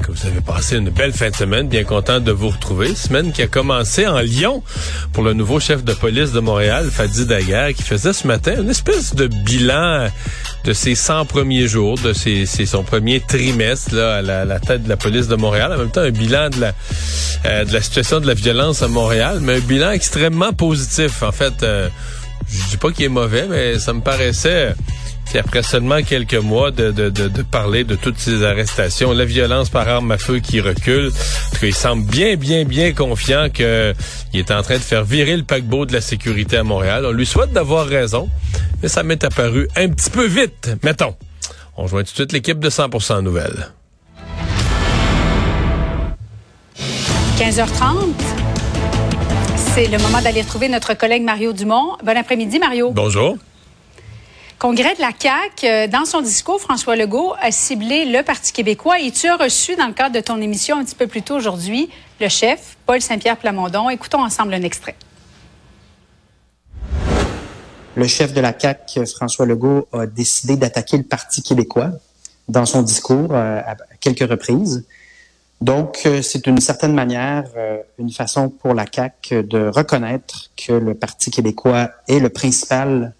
que vous avez passé une belle fin de semaine, bien content de vous retrouver. Semaine qui a commencé en Lyon pour le nouveau chef de police de Montréal, Fadi Daguerre, qui faisait ce matin une espèce de bilan de ses 100 premiers jours, de ses, son premier trimestre là, à la, tête de la police de Montréal. En même temps, un bilan de la, euh, de la situation de la violence à Montréal, mais un bilan extrêmement positif. En fait, euh, je dis pas qu'il est mauvais, mais ça me paraissait après seulement quelques mois de, de, de, parler de toutes ces arrestations, la violence par arme à feu qui recule. En tout cas, il semble bien, bien, bien confiant qu'il est en train de faire virer le paquebot de la sécurité à Montréal. On lui souhaite d'avoir raison, mais ça m'est apparu un petit peu vite, mettons. On joint tout de suite l'équipe de 100% Nouvelles. 15h30. C'est le moment d'aller retrouver notre collègue Mario Dumont. Bon après-midi, Mario. Bonjour. Congrès de la CAQ, euh, dans son discours, François Legault a ciblé le Parti québécois et tu as reçu, dans le cadre de ton émission un petit peu plus tôt aujourd'hui, le chef, Paul Saint-Pierre Plamondon. Écoutons ensemble un extrait. Le chef de la CAQ, François Legault, a décidé d'attaquer le Parti québécois dans son discours euh, à quelques reprises. Donc, euh, c'est une certaine manière une façon pour la CAQ de reconnaître que le Parti québécois est le principal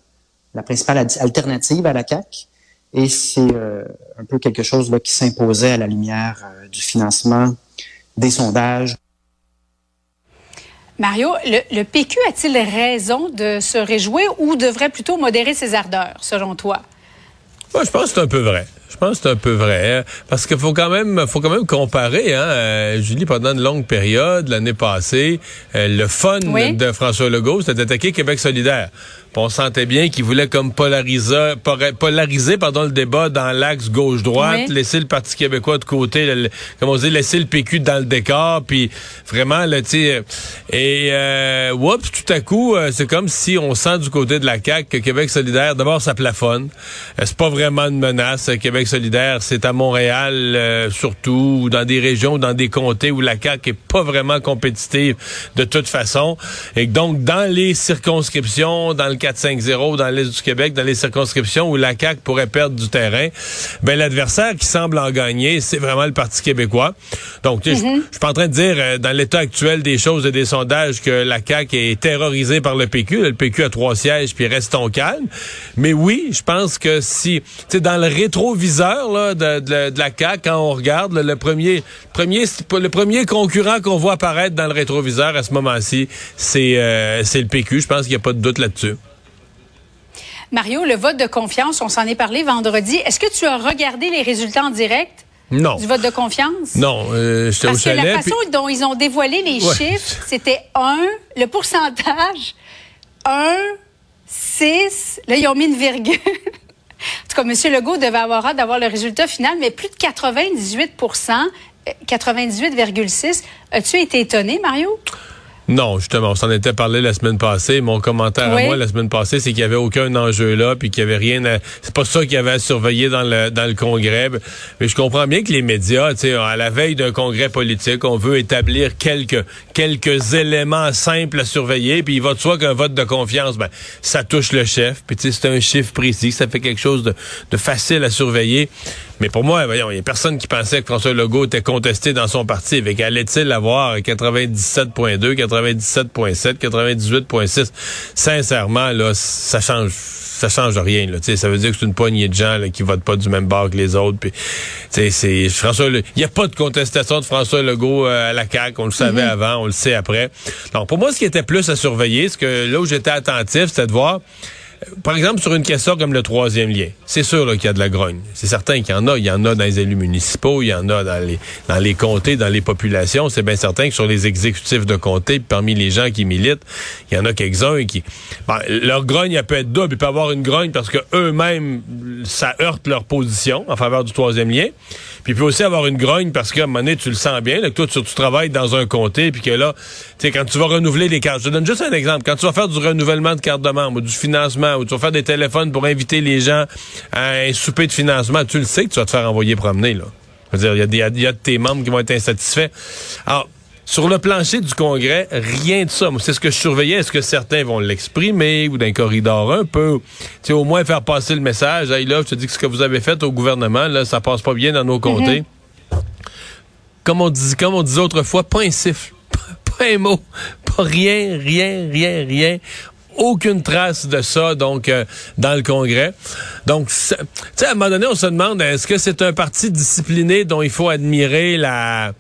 la principale alternative à la CAC. Et c'est euh, un peu quelque chose là, qui s'imposait à la lumière euh, du financement, des sondages. Mario, le, PQ a-t-il raison de se réjouir ou devrait plutôt modérer ses ardeurs, selon toi? Moi, je pense que c'est un peu vrai. Je pense que c'est un peu vrai. Hein. parce qu'il faut quand même faut quand même comparer. Hein, euh, Julie, pendant une longue période, l'année passée, le fun de François Legault, c'était d'attaquer Québec solidaire on sentait bien qu'il voulait comme polariser, polariser pardon, le débat dans l'axe gauche-droite, laisser le Parti québécois de côté, comme on dit, laisser le PQ dans le décor, puis vraiment, là, tu sais, et euh, oups, tout à coup, euh, c'est comme si on sent du côté de la CAQ que Québec solidaire, d'abord, ça plafonne. Euh, c'est pas vraiment une menace. Québec solidaire, c'est à Montréal, euh, surtout, ou dans des régions, dans des comtés où la CAQ est pas vraiment compétitive de toute façon. Et donc, dans les circonscriptions, dans le 4-5-0 dans l'Est du Québec, dans les circonscriptions où la CAQ pourrait perdre du terrain, ben l'adversaire qui semble en gagner, c'est vraiment le Parti québécois. Donc, je mm-hmm. suis pas en train de dire, euh, dans l'état actuel des choses et des sondages, que la CAQ est terrorisée par le PQ. Le PQ a trois sièges, puis restons calmes. Mais oui, je pense que si, tu sais, dans le rétroviseur là, de, de, la CAQ, quand on regarde, le premier, premier, le premier concurrent qu'on voit apparaître dans le rétroviseur à ce moment-ci, c'est euh, c'est le PQ. Je pense qu'il n'y a pas de doute là-dessus. Mario, le vote de confiance, on s'en est parlé vendredi. Est-ce que tu as regardé les résultats en direct? Non. Du vote de confiance? Non, euh, au chalet. Que la façon dont ils ont dévoilé les chiffres, c'était 1, le pourcentage, 1, 6, là, ils ont mis une virgule. en tout cas, M. Legault devait avoir hâte d'avoir le résultat final, mais plus de 98% 98,6 euh, As-tu été étonné, Mario? Non, justement, on s'en était parlé la semaine passée. Mon commentaire à moi la semaine passée, c'est qu'il y avait aucun enjeu là, puis qu'il y avait rien. À... C'est pas ça qu'il y avait à surveiller dans le dans le congrès. Mais je comprends bien que les médias, tu sais, à la veille d'un congrès politique, on veut établir quelques quelques éléments simples à surveiller. Puis il va de soi qu'un vote de confiance, ben ça touche le chef. Puis tu sais, c'est un chiffre précis, ça fait quelque chose de, de facile à surveiller. Mais pour moi, voyons, il y a personne qui pensait que François Legault était contesté dans son parti. Avec allait-il avoir 97.2, 97.7, 98.6 Sincèrement, là, ça change ça change rien là, ça veut dire que c'est une poignée de gens là, qui votent pas du même bord que les autres puis c'est François il y a pas de contestation de François Legault euh, à la CAQ, on le savait mm-hmm. avant, on le sait après. Donc pour moi ce qui était plus à surveiller, ce que là où j'étais attentif, c'était de voir par exemple, sur une question comme le troisième lien, c'est sûr qu'il y a de la grogne. C'est certain qu'il y en a. Il y en a dans les élus municipaux, il y en a dans les, dans les comtés, dans les populations. C'est bien certain que sur les exécutifs de comté, parmi les gens qui militent, il y en a quelques-uns qui... leur grogne, elle peut être double. Il peut avoir une grogne parce que eux-mêmes, ça heurte leur position en faveur du troisième lien. Puis il peut aussi avoir une grogne parce qu'à un moment donné, tu le sens bien, là, que toi, tu, travailles dans un comté, puis que là, tu sais, quand tu vas renouveler les cartes, je donne juste un exemple. Quand tu vas faire du renouvellement de carte de membre ou du financement, ou tu vas faire des téléphones pour inviter les gens à un souper de financement, tu le sais que tu vas te faire envoyer promener, là. Il y, y, a de tes membres qui vont être insatisfaits. Alors, sur le plancher du Congrès, rien de ça. C'est ce que je surveillais. Est-ce que certains vont l'exprimer ou d'un corridor un peu? Tu au moins faire passer le message. Hey, là, je te dis que ce que vous avez fait au gouvernement, là, ça passe pas bien dans nos comtés. Mm-hmm. Comme on dit, comme on disait autrefois, pas un siffle, pas un mot, pas rien, rien, rien, rien aucune trace de ça donc euh, dans le Congrès. Donc, tu sais, à un moment donné, on se demande est-ce que c'est un parti discipliné dont il faut admirer la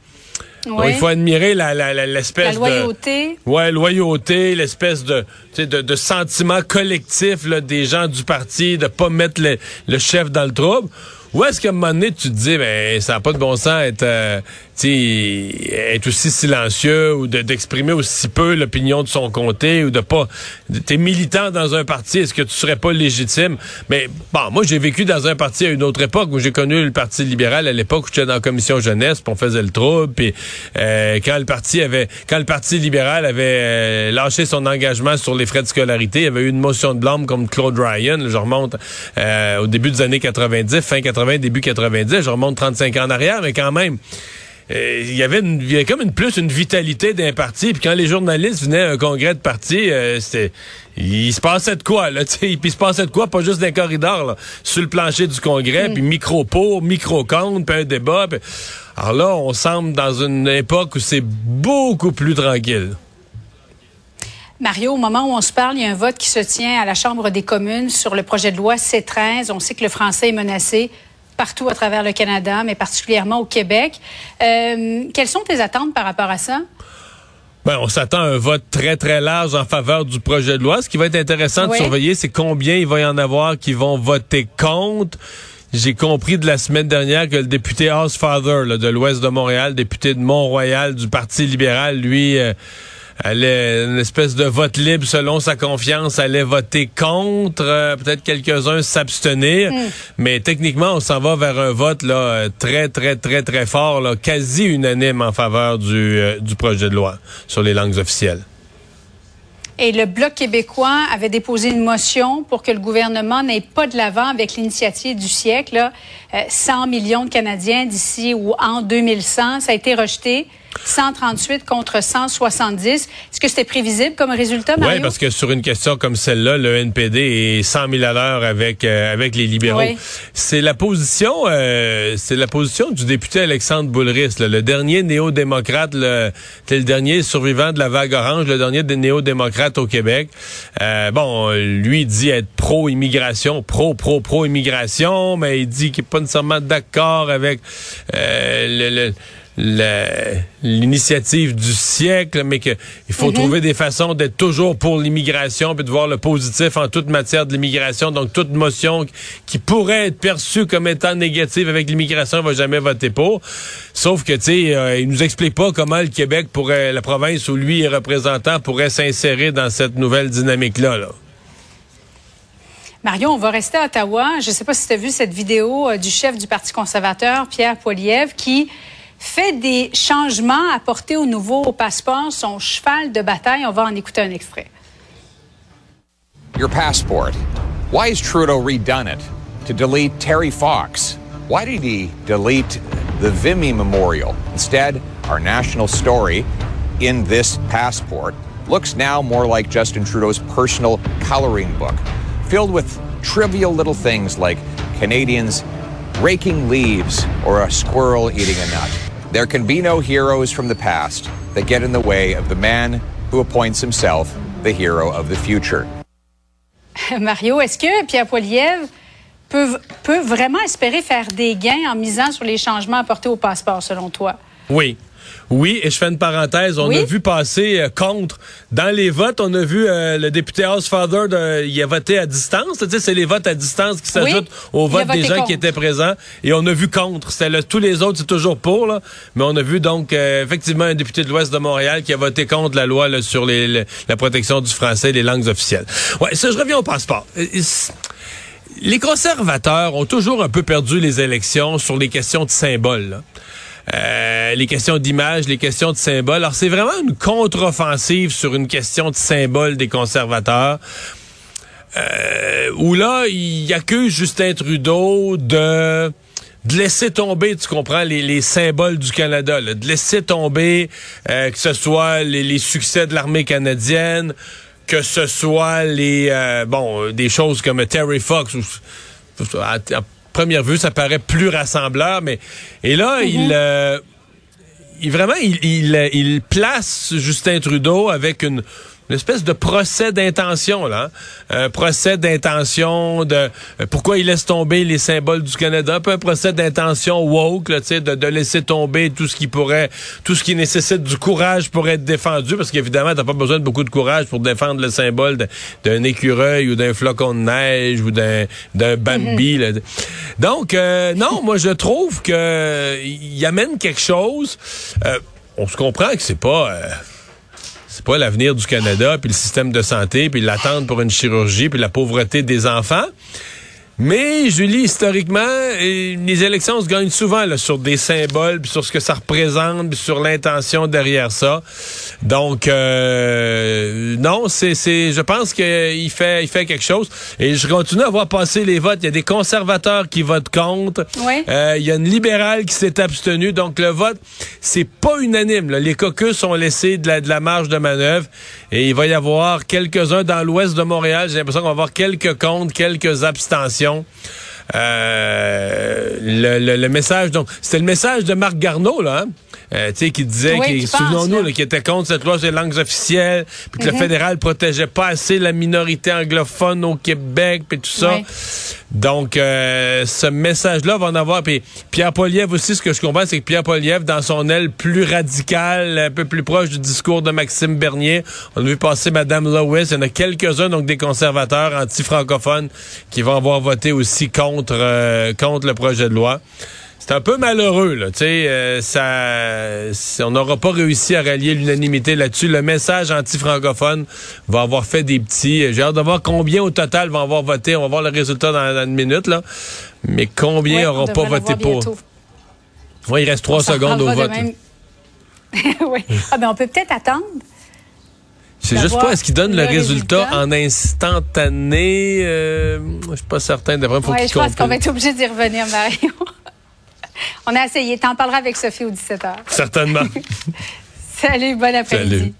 il faut admirer la, l'espèce la loyauté. De, ouais, loyauté, l'espèce de, de, de, sentiment collectif là, des gens du parti, de pas mettre le chef dans le trouble. Ou est-ce qu'à un moment donné, tu te dis, ben, ça n'a pas de bon sens être, euh, être aussi silencieux ou d'exprimer aussi peu l'opinion de son comté ou de pas. T'es militant dans un parti, est-ce que tu serais pas légitime? Mais bon, moi, j'ai vécu dans un parti à une autre époque où j'ai connu le Parti libéral à l'époque où j'étais dans la commission jeunesse, puis on faisait le trouble, puis euh, quand le parti avait, quand le Parti libéral avait euh, lâché son engagement sur les frais de scolarité, il y avait eu une motion de blâme comme Claude Ryan, je remonte au début des années 90, fin 90 début 90, je remonte 35 ans en arrière, mais quand même. Euh, il y avait comme une plus une vitalité d'un parti. Puis quand les journalistes venaient à un congrès de parti euh, c'était il se passait de quoi là tu puis il se passait de quoi pas juste d'un corridor sur le plancher du congrès puis micro pour micro contre puis un débat alors là on semble dans une époque où c'est beaucoup plus tranquille. Mario, au moment où on se parle, il y a un vote qui se tient à la Chambre des communes sur le projet de loi C-13. On sait que le français est menacé partout à travers le Canada, mais particulièrement au Québec. Euh, quelles sont tes attentes par rapport à ça? Ben, on s'attend à un vote très, très large en faveur du projet de loi. Ce qui va être intéressant de surveiller, c'est combien il va y en avoir qui vont voter contre. J'ai compris de la semaine dernière que le député Housefather de l'Ouest de Montréal, député de Mont-Royal du Parti libéral, lui... Euh, allait une espèce de vote libre selon sa confiance, allait voter contre, euh, peut-être quelques-uns s'abstenir, hmm. mais techniquement on s'en va vers un vote là euh, très très très très fort, là, quasi unanime en faveur du, euh, du projet de loi sur les langues officielles. Et le Bloc québécois avait déposé une motion pour que le gouvernement n'ait pas de l'avant avec l'initiative du siècle, là, 100 millions de Canadiens d'ici ou en 2100. Ça a été rejeté. 138 contre 170. Est-ce que c'était prévisible comme résultat, Mario? Oui, parce que sur une question comme celle-là, le NPD est 100 000 à l'heure avec euh, avec les libéraux. C'est la position, euh, c'est la position du député Alexandre Boulris, le dernier néo-démocrate, le, le dernier survivant de la vague orange, le dernier des néo-démocrates au Québec. Euh, bon, lui dit être pro-immigration, pro, pro, immigration mais il dit qu'il n'est pas nécessairement d'accord avec le, le l'initiative du siècle, mais qu'il faut mhm. trouver des façons d'être toujours pour l'immigration, puis de voir le positif en toute matière de l'immigration. Donc, toute motion qui pourrait être perçue comme étant négative avec l'immigration, on va jamais voter pour. Sauf que, tu sais, euh, il nous explique pas comment le Québec pourrait, la province où lui est représentant, pourrait s'insérer dans cette nouvelle dynamique-là. Là. Mario, on va rester à Ottawa. Je ne sais pas si tu as vu cette vidéo euh, du chef du Parti conservateur, Pierre Poilievre, qui fait des changements apportés au nouveau passeport, son cheval de bataille. On va en écouter un extrait. Your passport. Why has Trudeau redone it? To delete Terry Fox. Why did he delete the Vimy Memorial? Instead, our national story in this passport looks now more like Justin Trudeau's personal coloring book, filled with trivial little things like Canadians raking leaves or a squirrel eating a nut. There can be no heroes from the past that get in the way of the man who appoints himself the hero of the future. Mario, est-ce que Pierre Poilievre peut, peut vraiment espérer faire des gains en misant sur les changements apportés au passeport, selon toi? Oui. Oui, et je fais une parenthèse. On a vu passer euh, contre. Dans les votes, on a vu euh, le député Housefather, de, il a voté à distance. Tu sais, c'est les votes à distance qui s'ajoutent aux votes des gens qui étaient présents. Et on a vu contre. C'était tous les autres, c'est toujours pour. Là. Mais on a vu donc euh, effectivement un député de l'Ouest de Montréal qui a voté contre la loi là, sur les, la protection du français et les langues officielles. Ouais, ça, je reviens au passeport les conservateurs ont toujours un peu perdu les élections sur les questions de symboles. Euh, les questions d'image, les questions de symboles. Alors, c'est vraiment une contre-offensive sur une question de symbole des conservateurs. Euh, où là, il accuse Justin Trudeau de laisser tomber, tu comprends, les, les symboles du Canada, de laisser tomber euh, que ce soit les, succès de l'armée canadienne, que ce soit les euh, bon des choses comme Terry Fox. À, première vue, ça paraît plus rassembleur, mais et là, mm-hmm. il euh, il vraiment il, il, il place Justin Trudeau avec une une espèce de procès d'intention là, un procès d'intention de euh, pourquoi il laisse tomber les symboles du Canada, un peu un procès d'intention woke là, de, de laisser tomber tout ce qui pourrait, tout ce qui nécessite du courage pour être défendu, parce qu'évidemment t'as pas besoin de beaucoup de courage pour défendre le symbole d'un écureuil ou d'un flocon de neige ou d'un d'un Bambi. là. Donc euh, non, moi je trouve que il amène quelque chose. Euh, on se comprend que c'est pas c'est pas l'avenir du Canada, puis le système de santé, puis l'attente pour une chirurgie, puis la pauvreté des enfants. Mais, Julie, historiquement, les élections se gagnent souvent là, sur des symboles, puis sur ce que ça représente, puis sur l'intention derrière ça. Donc, euh, non, c'est, c'est, je pense qu'il fait, il fait quelque chose. Et je continue à voir passer les votes. Il y a des conservateurs qui votent contre. Euh, il y a une libérale qui s'est abstenue. Donc, le vote, c'est pas unanime. Les caucus ont laissé de la, de la marge de manœuvre. Et il va y avoir quelques-uns dans l'ouest de Montréal. J'ai l'impression qu'on va avoir quelques comptes, quelques abstentions. Euh, le, le, message, donc, c'était le message de Marc Garneau, là, hein? Euh, tu sais, qui disait, qui, souvenons-nous, qui était contre cette loi sur les langues officielles, puis que le mhm. fédéral protégeait pas assez la minorité anglophone au Québec, puis tout ça. Donc, euh, ce message-là va en avoir. Puis Pierre Poliev aussi, ce que je comprends, c'est que Pierre Poliev, dans son aile plus radicale, un peu plus proche du discours de Maxime Bernier, on a vu passer Mme Lewis. Il y en a quelques-uns, donc des conservateurs anti-francophones, qui vont avoir voté aussi contre, euh, contre le projet de loi c'est un peu malheureux, là. Tu sais, euh, ça, on n'aura pas réussi à rallier l'unanimité là-dessus. Le message anti-francophone va avoir fait des petits. J'ai hâte de voir combien au total vont avoir voté. On va voir le résultat dans, une minute, là. Mais combien n'auront pas voté pour? Oui, il reste trois secondes au vote. oui. Ah, ben, on peut peut-être attendre. C'est juste pas, est-ce qu'il donne le, résultat, en instantané? Euh, je suis pas certain. D'après, faut ouais, je pense qu'on va être obligé d'y revenir, Mario. On a essayé. T'en parleras avec Sophie au 17h. Certainement. Salut, bon après-midi.